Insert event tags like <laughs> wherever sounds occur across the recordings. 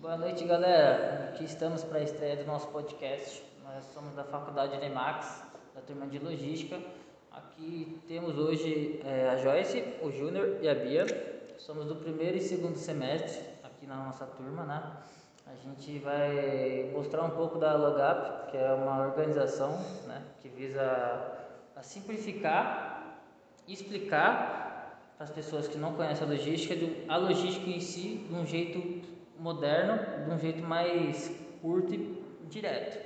Boa noite, galera. Aqui estamos para a estreia do nosso podcast. Nós somos da Faculdade Nemax, da turma de Logística. Aqui temos hoje é, a Joyce, o Júnior e a Bia. Somos do primeiro e segundo semestre aqui na nossa turma, né? A gente vai mostrar um pouco da Logap, que é uma organização né, que visa a simplificar explicar para as pessoas que não conhecem a logística, a logística em si de um jeito moderno, de um jeito mais curto e direto.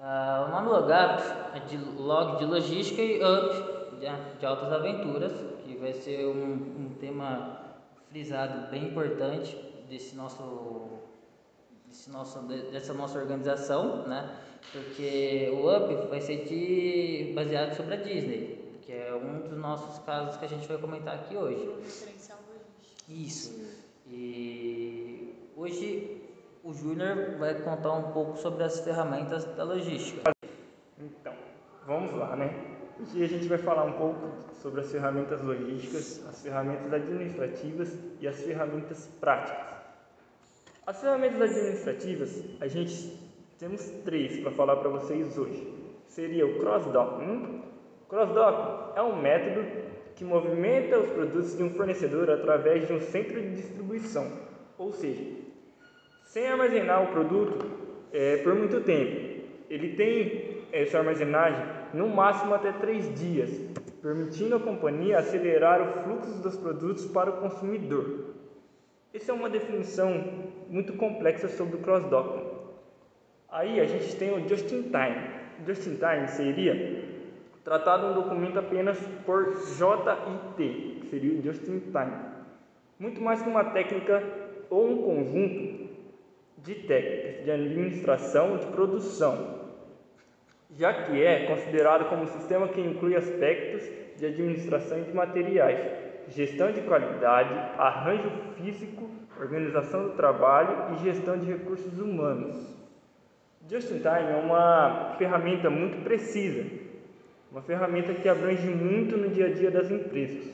Uh, o nome Logap é de log de logística e up de, de altas aventuras, que vai ser um, um tema frisado bem importante desse nosso desse nosso, dessa nossa organização, né? Porque o Up vai ser de, baseado sobre a Disney, que é um dos nossos casos que a gente vai comentar aqui hoje. Isso. E hoje o Júnior vai contar um pouco sobre as ferramentas da logística. Então, vamos lá, né? Hoje a gente vai falar um pouco sobre as ferramentas logísticas, as ferramentas administrativas e as ferramentas práticas. As ferramentas administrativas, a gente temos três para falar para vocês hoje. Seria o cross-docking. Cross-docking é um método que movimenta os produtos de um fornecedor através de um centro de distribuição, ou seja, sem armazenar o produto é, por muito tempo. Ele tem essa armazenagem no máximo até três dias, permitindo à companhia acelerar o fluxo dos produtos para o consumidor. Essa é uma definição muito complexa sobre o cross-docking. Aí a gente tem o just-in-time. Just-in-time seria tratado um documento apenas por JIT, que seria o just-in-time. Muito mais que uma técnica ou um conjunto de técnicas de administração de produção, já que é considerado como um sistema que inclui aspectos de administração de materiais, gestão de qualidade, arranjo físico, organização do trabalho e gestão de recursos humanos. Just in Time é uma ferramenta muito precisa, uma ferramenta que abrange muito no dia a dia das empresas.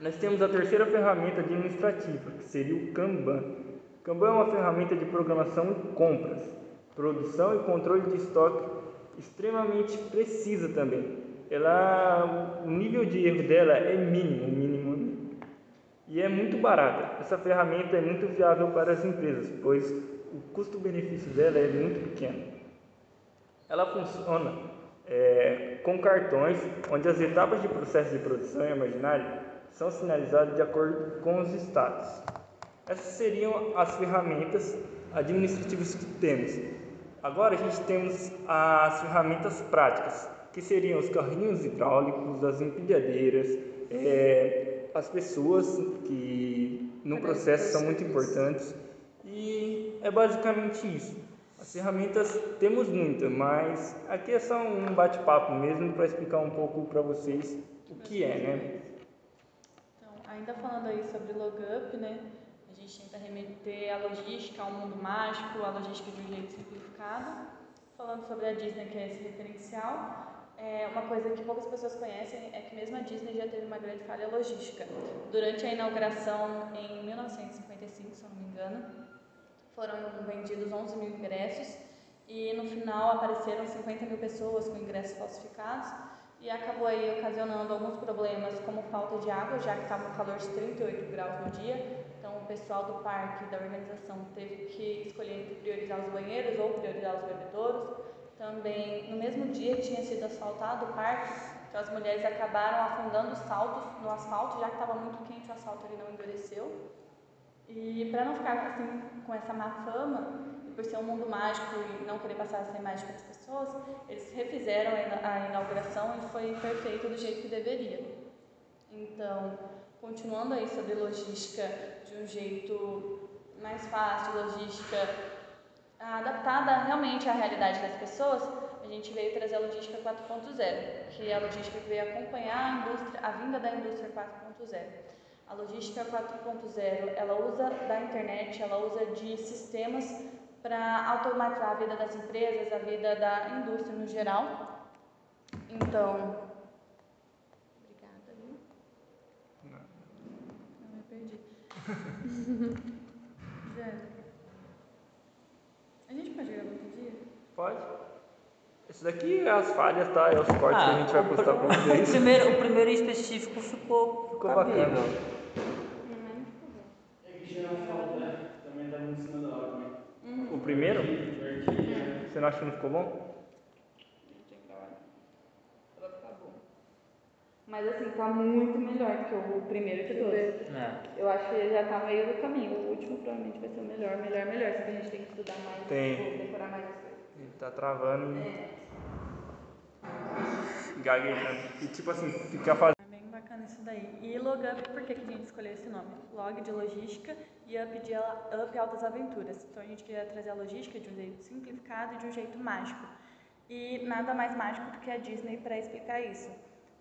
Nós temos a terceira ferramenta administrativa, que seria o Kanban. Kanban é uma ferramenta de programação e compras, produção e controle de estoque extremamente precisa também ela, o nível de erro dela é mínimo, mínimo, e é muito barata. Essa ferramenta é muito viável para as empresas, pois o custo-benefício dela é muito pequeno. Ela funciona é, com cartões, onde as etapas de processo de produção e armazenagem são sinalizadas de acordo com os estados. Essas seriam as ferramentas administrativas que temos. Agora a gente temos as ferramentas práticas que seriam os carrinhos hidráulicos, as empilhadeiras, é, as pessoas que no processo são muito importantes e é basicamente isso. As ferramentas temos muitas, mas aqui é só um bate-papo mesmo para explicar um pouco para vocês o que é, né? Então, ainda falando aí sobre Logup, né? A gente tenta remeter a logística ao mundo mágico, a logística de um jeito simplificado. Falando sobre a Disney, que é esse referencial, é, uma coisa que poucas pessoas conhecem é que mesmo a Disney já teve uma grande falha logística. Durante a inauguração em 1955, se eu não me engano, foram vendidos 11 mil ingressos e no final apareceram 50 mil pessoas com ingressos falsificados e acabou aí ocasionando alguns problemas como falta de água, já que estava um calor de 38 graus no dia. Então o pessoal do parque, da organização, teve que escolher entre priorizar os banheiros ou priorizar os bebedouros. Também, no mesmo dia tinha sido asfaltado o parque, então as mulheres acabaram afundando os saltos no asfalto, já que estava muito quente, o asfalto ali não endureceu. E para não ficar assim com essa má fama, por ser um mundo mágico e não querer passar essa imagem para as pessoas, eles refizeram a inauguração e foi perfeito do jeito que deveria. Então, continuando aí sobre logística de um jeito mais fácil, logística adaptada realmente à realidade das pessoas, a gente veio trazer a logística 4.0, que é a logística que veio acompanhar a, indústria, a vinda da indústria 4.0. A logística 4.0, ela usa da internet, ela usa de sistemas para automatizar a vida das empresas, a vida da indústria no geral. Então, obrigada, viu? Não, não me perdi. <laughs> Já É. A gente pode gravar outro dia? Pode? Esse daqui é as falhas, tá? É os cortes que a gente vai Ah, o postar pr- pra O vocês. primeiro, o primeiro em específico ficou, Ficou cabível. bacana. É que tirar a falta, né? Também tava em cima da hora, né? O primeiro? Você não acha que não ficou bom? Mas assim, tá muito melhor que o primeiro de todos. É. Eu acho que já tá meio do caminho. O último provavelmente vai ser o melhor, melhor, melhor. Só que a gente tem que estudar mais, Tem. decorar mais as coisas. Ele tá travando É. e gaguejando. E tipo assim, fica fazendo. É bem bacana isso Logup, por que, que a gente escolheu esse nome? Log de logística e Up de Up Altas Aventuras. Então a gente queria trazer a logística de um jeito simplificado e de um jeito mágico. E nada mais mágico do que a Disney para explicar isso.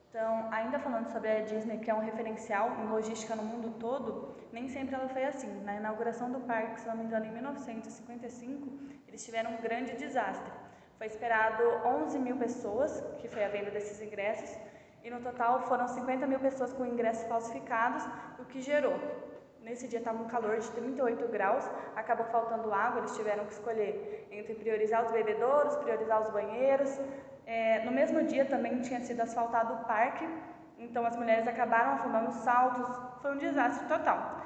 Então, ainda falando sobre a Disney, que é um referencial em logística no mundo todo, nem sempre ela foi assim. Na inauguração do parque, se não me engano, em 1955, eles tiveram um grande desastre. Foi esperado 11 mil pessoas, que foi a venda desses ingressos, e no total foram 50 mil pessoas com ingressos falsificados, o que gerou. Nesse dia estava um calor de 38 graus, acabou faltando água, eles tiveram que escolher entre priorizar os bebedouros, priorizar os banheiros. É, no mesmo dia também tinha sido asfaltado o parque, então as mulheres acabaram afundando os saltos, foi um desastre total.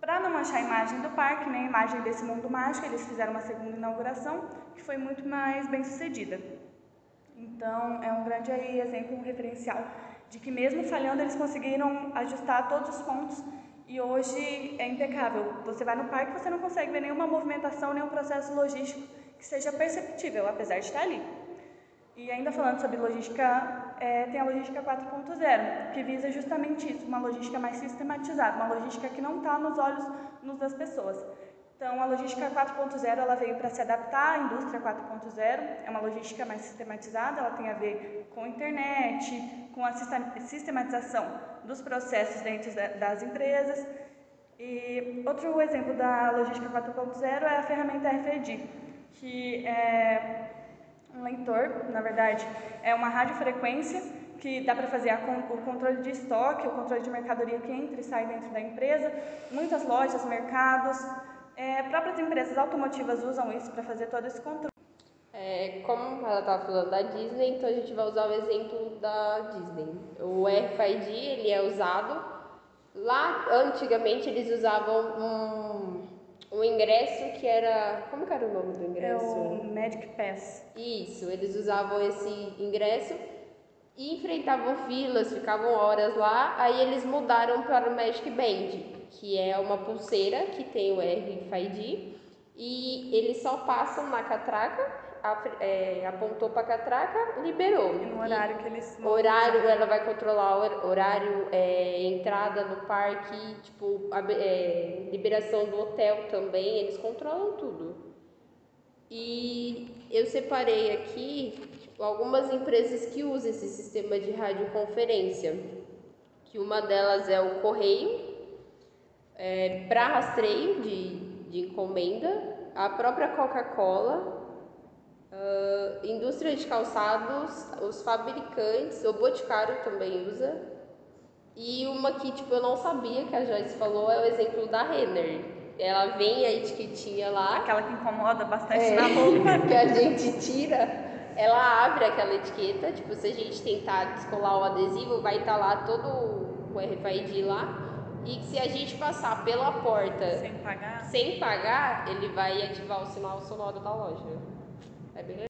Para não manchar a imagem do parque, nem a imagem desse mundo mágico, eles fizeram uma segunda inauguração que foi muito mais bem sucedida. Então, é um grande aí, exemplo, um referencial de que mesmo falhando, eles conseguiram ajustar todos os pontos e hoje é impecável. Você vai no parque, você não consegue ver nenhuma movimentação, nenhum processo logístico que seja perceptível, apesar de estar ali. E ainda falando sobre logística, é, tem a logística 4.0, que visa justamente isso, uma logística mais sistematizada, uma logística que não está nos olhos nos das pessoas. Então, a logística 4.0 ela veio para se adaptar à indústria 4.0, é uma logística mais sistematizada, ela tem a ver com internet, com a sistematização dos processos dentro da- das empresas. E outro exemplo da logística 4.0 é a ferramenta RFID, que é um leitor, na verdade, é uma radiofrequência que dá para fazer o controle de estoque, o controle de mercadoria que entra e sai dentro da empresa. Muitas lojas, mercados, é, próprias empresas automotivas usam isso para fazer todo esse controle. É, como ela estava falando da Disney, então a gente vai usar o exemplo da Disney. O RFID ele é usado lá antigamente eles usavam um, um ingresso que era como que era o nome do É ingresso? o Magic Pass. Isso, eles usavam esse ingresso e enfrentavam filas, ficavam horas lá. Aí eles mudaram para o Magic Band, que é uma pulseira que tem o RFID e eles só passam na catraca, é, apontou para a catraca, liberou. E no horário que eles Horário, ela vai controlar horário, é, entrada no parque, tipo, a- é, liberação do hotel também, eles controlam tudo. E eu separei aqui tipo, algumas empresas que usam esse sistema de radioconferência, que uma delas é o Correio, para rastreio de, de encomenda, a própria Coca-Cola, ah, indústria de calçados, os fabricantes, o Boticário também usa. E uma que tipo, eu não sabia que a Joyce falou é o exemplo da Renner. Ela vem a etiquetinha lá, aquela que incomoda bastante é, na roupa. <laughs> que a gente tira, ela abre aquela etiqueta, tipo, se a gente tentar descolar o adesivo, vai estar lá todo o RFID lá. E se a gente passar pela porta Sem pagar. sem pagar, ele vai ativar o sinal sonoro da loja. É bem legal.